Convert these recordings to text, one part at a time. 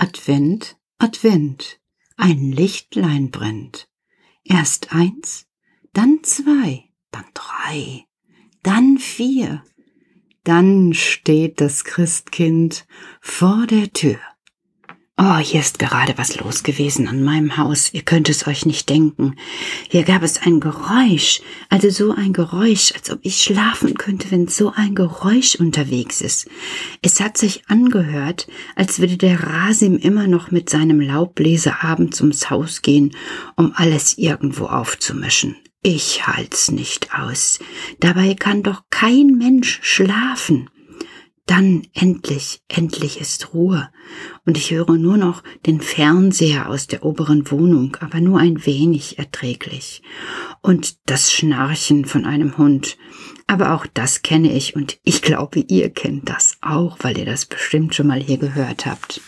Advent, Advent, ein Lichtlein brennt. Erst eins, dann zwei, dann drei, dann vier, dann steht das Christkind vor der Tür. Oh, hier ist gerade was los gewesen an meinem Haus. Ihr könnt es euch nicht denken. Hier gab es ein Geräusch, also so ein Geräusch, als ob ich schlafen könnte, wenn so ein Geräusch unterwegs ist. Es hat sich angehört, als würde der Rasim immer noch mit seinem Laubbläser abends ums Haus gehen, um alles irgendwo aufzumischen. Ich halt's nicht aus. Dabei kann doch kein Mensch schlafen. Dann endlich, endlich ist Ruhe, und ich höre nur noch den Fernseher aus der oberen Wohnung, aber nur ein wenig erträglich, und das Schnarchen von einem Hund. Aber auch das kenne ich, und ich glaube, ihr kennt das auch, weil ihr das bestimmt schon mal hier gehört habt.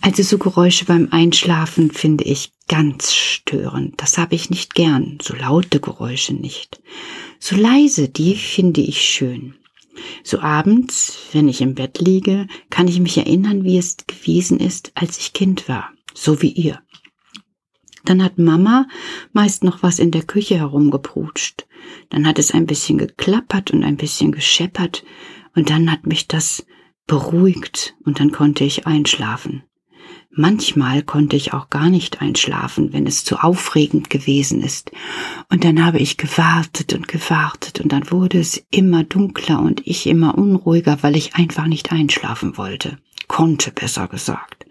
Also so Geräusche beim Einschlafen finde ich ganz störend. Das habe ich nicht gern, so laute Geräusche nicht. So leise, die finde ich schön. So abends, wenn ich im Bett liege, kann ich mich erinnern, wie es gewesen ist, als ich Kind war, so wie ihr. Dann hat Mama meist noch was in der Küche herumgeprutscht. Dann hat es ein bisschen geklappert und ein bisschen gescheppert, und dann hat mich das beruhigt, und dann konnte ich einschlafen. Manchmal konnte ich auch gar nicht einschlafen, wenn es zu aufregend gewesen ist. Und dann habe ich gewartet und gewartet und dann wurde es immer dunkler und ich immer unruhiger, weil ich einfach nicht einschlafen wollte. Konnte besser gesagt.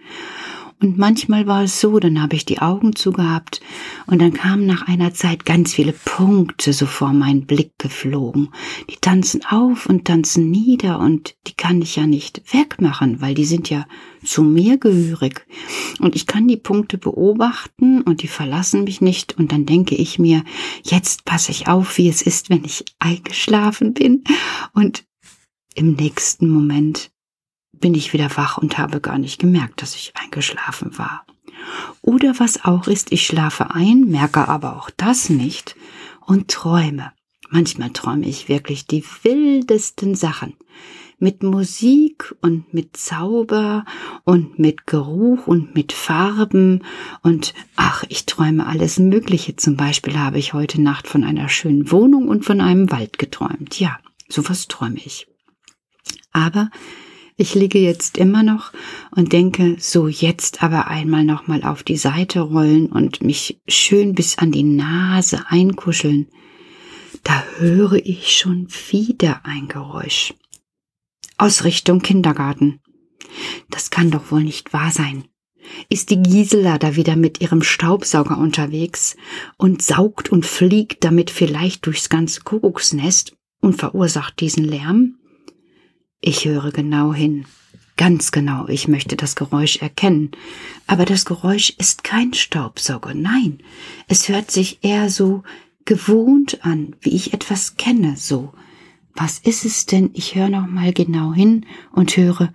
Und manchmal war es so, dann habe ich die Augen zugehabt und dann kamen nach einer Zeit ganz viele Punkte so vor meinen Blick geflogen. Die tanzen auf und tanzen nieder und die kann ich ja nicht wegmachen, weil die sind ja zu mir gehörig. Und ich kann die Punkte beobachten und die verlassen mich nicht und dann denke ich mir, jetzt passe ich auf, wie es ist, wenn ich eingeschlafen bin und im nächsten Moment bin ich wieder wach und habe gar nicht gemerkt, dass ich eingeschlafen war. Oder was auch ist, ich schlafe ein, merke aber auch das nicht und träume. Manchmal träume ich wirklich die wildesten Sachen. Mit Musik und mit Zauber und mit Geruch und mit Farben und ach, ich träume alles Mögliche. Zum Beispiel habe ich heute Nacht von einer schönen Wohnung und von einem Wald geträumt. Ja, sowas träume ich. Aber ich liege jetzt immer noch und denke, so jetzt aber einmal nochmal auf die Seite rollen und mich schön bis an die Nase einkuscheln. Da höre ich schon wieder ein Geräusch. Aus Richtung Kindergarten. Das kann doch wohl nicht wahr sein. Ist die Gisela da wieder mit ihrem Staubsauger unterwegs und saugt und fliegt damit vielleicht durchs ganze Kuckucksnest und verursacht diesen Lärm? Ich höre genau hin. Ganz genau, ich möchte das Geräusch erkennen. Aber das Geräusch ist kein Staubsauger, nein. Es hört sich eher so gewohnt an, wie ich etwas kenne, so. Was ist es denn? Ich höre noch mal genau hin und höre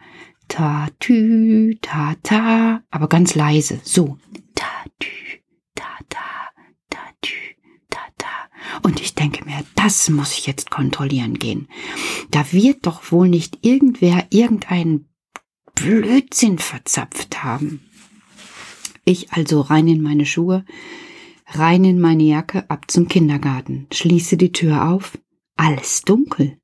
ta tü ta ta, aber ganz leise, so. Ta tü ta ta ta tü ta ta. Und ich denke mir, das muss ich jetzt kontrollieren gehen. Da wird doch wohl nicht irgendwer irgendeinen Blödsinn verzapft haben. Ich also rein in meine Schuhe, rein in meine Jacke, ab zum Kindergarten, schließe die Tür auf, alles dunkel.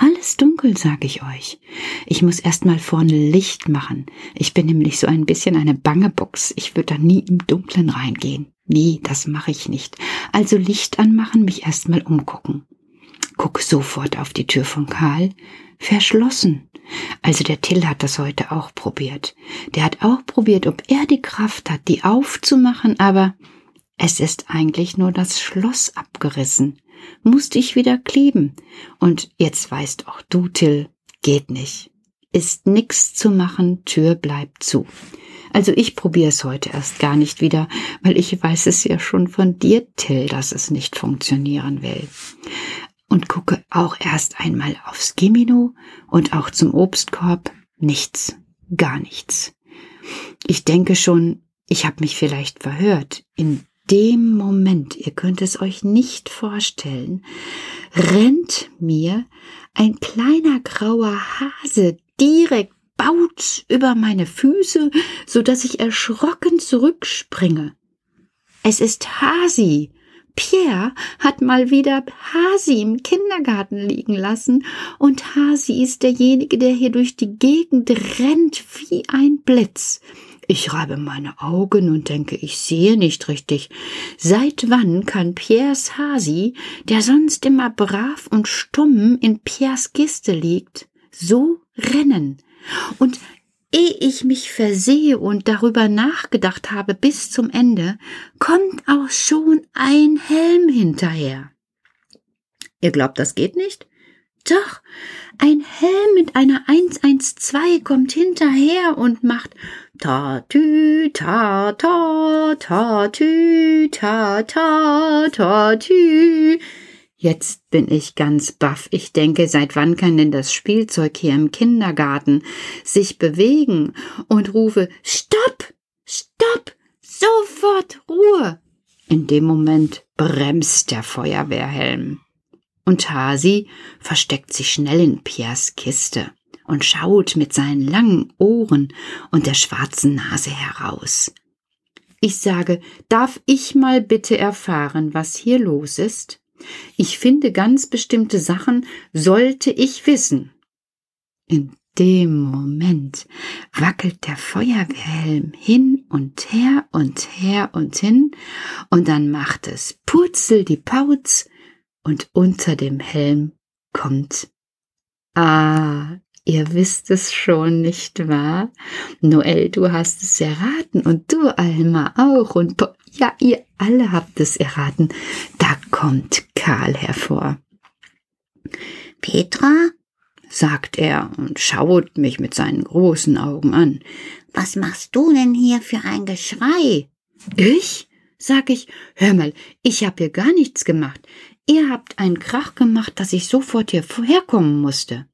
Alles dunkel, sag ich euch. Ich muss erst mal vorne Licht machen. Ich bin nämlich so ein bisschen eine bange Box. Ich würde da nie im Dunklen reingehen. Nee, das mache ich nicht. Also Licht anmachen, mich erst mal umgucken. Guck sofort auf die Tür von Karl. Verschlossen. Also der Till hat das heute auch probiert. Der hat auch probiert, ob er die Kraft hat, die aufzumachen, aber es ist eigentlich nur das Schloss abgerissen musste ich wieder kleben. Und jetzt weißt auch du, Till, geht nicht. Ist nix zu machen, Tür bleibt zu. Also ich probiere es heute erst gar nicht wieder, weil ich weiß es ja schon von dir, Till, dass es nicht funktionieren will. Und gucke auch erst einmal aufs Gimino und auch zum Obstkorb. Nichts, gar nichts. Ich denke schon, ich habe mich vielleicht verhört. In dem Moment, ihr könnt es euch nicht vorstellen, rennt mir ein kleiner grauer Hase direkt baut's über meine Füße, so dass ich erschrocken zurückspringe. Es ist Hasi. Pierre hat mal wieder Hasi im Kindergarten liegen lassen, und Hasi ist derjenige, der hier durch die Gegend rennt wie ein Blitz. Ich reibe meine Augen und denke, ich sehe nicht richtig. Seit wann kann Piers Hasi, der sonst immer brav und stumm in Piers Kiste liegt, so rennen? Und ehe ich mich versehe und darüber nachgedacht habe bis zum Ende, kommt auch schon ein Helm hinterher. Ihr glaubt, das geht nicht? Doch, ein Helm mit einer 112 kommt hinterher und macht ta tü ta ta ta tü ta ta ta tü. Jetzt bin ich ganz baff. Ich denke, seit wann kann denn das Spielzeug hier im Kindergarten sich bewegen und rufe Stopp! Stopp! Sofort Ruhe! In dem Moment bremst der Feuerwehrhelm und Hasi versteckt sich schnell in Piers Kiste und schaut mit seinen langen Ohren und der schwarzen Nase heraus. Ich sage, darf ich mal bitte erfahren, was hier los ist? Ich finde ganz bestimmte Sachen sollte ich wissen. In dem Moment wackelt der Feuerwehrhelm hin und her und her und hin, und dann macht es Purzel die Pauz, und unter dem Helm kommt. Ah, ihr wisst es schon, nicht wahr? Noel, du hast es erraten und du, Alma, auch und ja, ihr alle habt es erraten. Da kommt Karl hervor. Petra? sagt er und schaut mich mit seinen großen Augen an. Was machst du denn hier für ein Geschrei? Ich? sag ich, hör mal, ich hab hier gar nichts gemacht. Ihr habt einen Krach gemacht, dass ich sofort hier vorherkommen musste.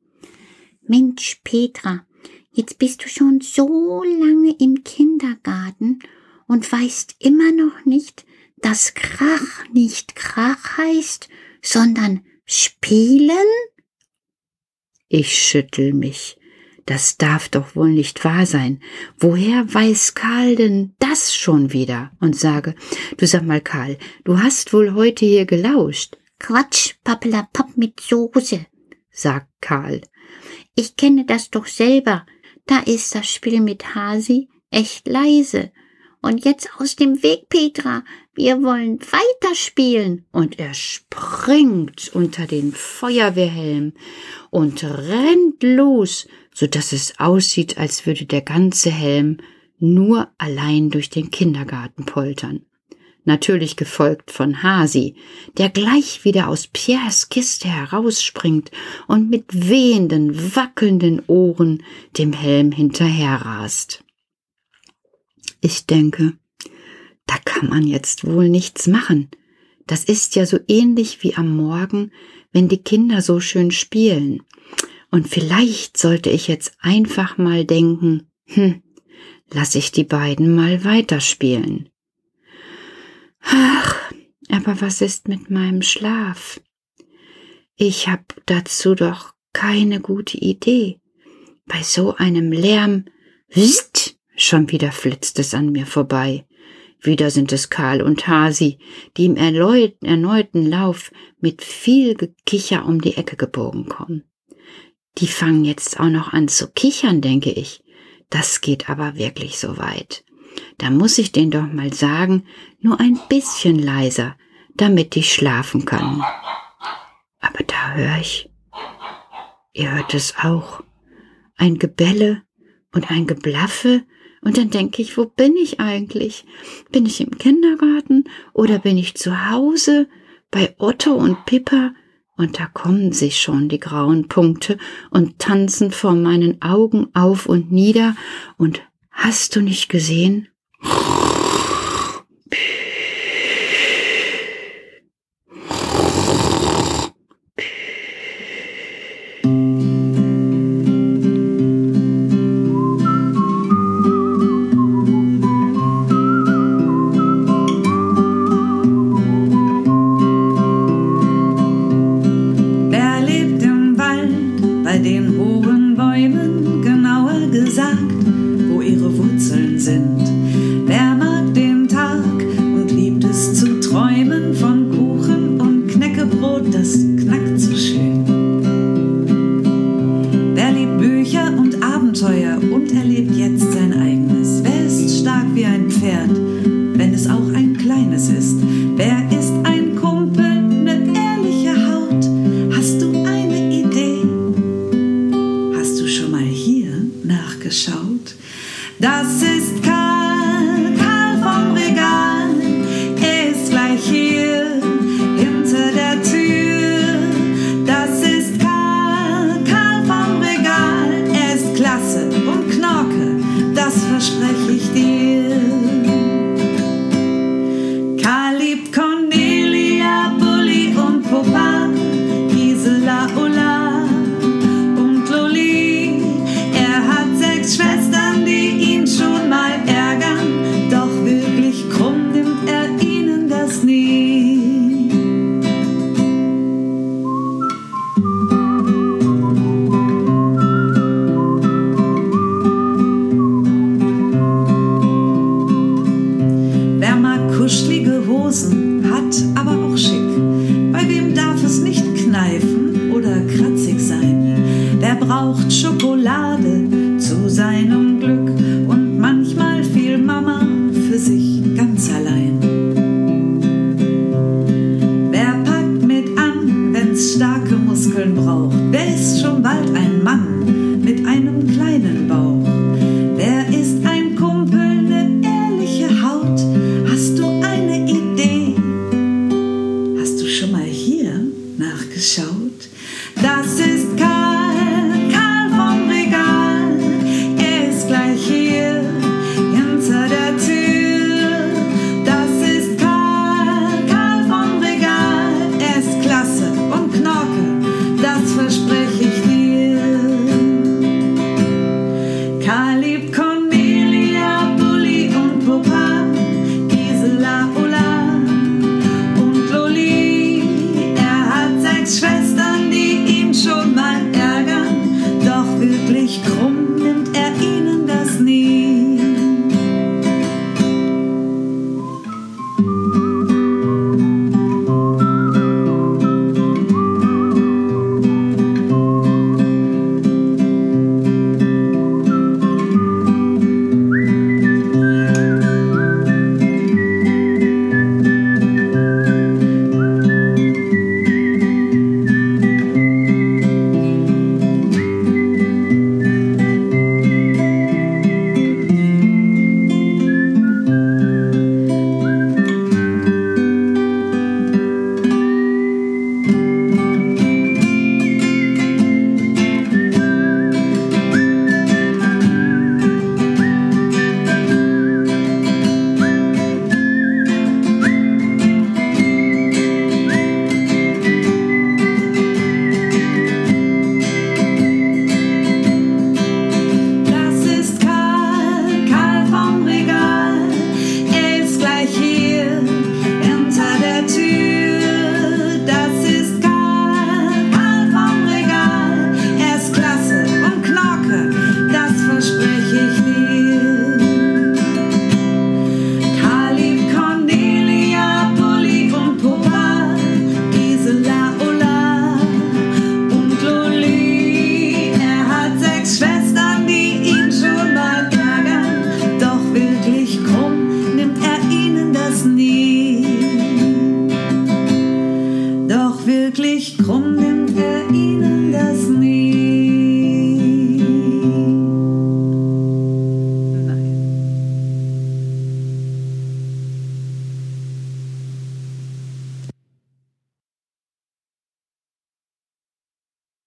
Mensch, Petra, jetzt bist du schon so lange im Kindergarten und weißt immer noch nicht, dass Krach nicht Krach heißt, sondern spielen? Ich schüttel mich. Das darf doch wohl nicht wahr sein. Woher weiß Karl denn das schon wieder? Und sage, du sag mal, Karl, du hast wohl heute hier gelauscht. Quatsch, Pappelapapp mit Soße, sagt Karl. Ich kenne das doch selber. Da ist das Spiel mit Hasi echt leise. Und jetzt aus dem Weg, Petra. Wir wollen weiterspielen. Und er springt unter den Feuerwehrhelm und rennt los, so dass es aussieht, als würde der ganze Helm nur allein durch den Kindergarten poltern natürlich gefolgt von Hasi, der gleich wieder aus Pierres Kiste herausspringt und mit wehenden, wackelnden Ohren dem Helm hinterherrast. Ich denke, da kann man jetzt wohl nichts machen. Das ist ja so ähnlich wie am Morgen, wenn die Kinder so schön spielen. Und vielleicht sollte ich jetzt einfach mal denken, hm, lass ich die beiden mal weiterspielen. Ach, aber was ist mit meinem Schlaf? Ich hab dazu doch keine gute Idee. Bei so einem Lärm, wst, schon wieder flitzt es an mir vorbei. Wieder sind es Karl und Hasi, die im erneuten Lauf mit viel Gekicher um die Ecke gebogen kommen. Die fangen jetzt auch noch an zu kichern, denke ich. Das geht aber wirklich so weit. Da muss ich den doch mal sagen, nur ein bisschen leiser, damit ich schlafen kann. Aber da höre ich, ihr hört es auch, ein Gebelle und ein Geblaffe, und dann denke ich, wo bin ich eigentlich? Bin ich im Kindergarten oder bin ich zu Hause bei Otto und Pippa? Und da kommen sich schon die grauen Punkte und tanzen vor meinen Augen auf und nieder. Und hast du nicht gesehen? Pausen hat, aber auch schick. Bei wem darf es nicht kneifen oder kratzig sein? Wer braucht Schokolade zu seinem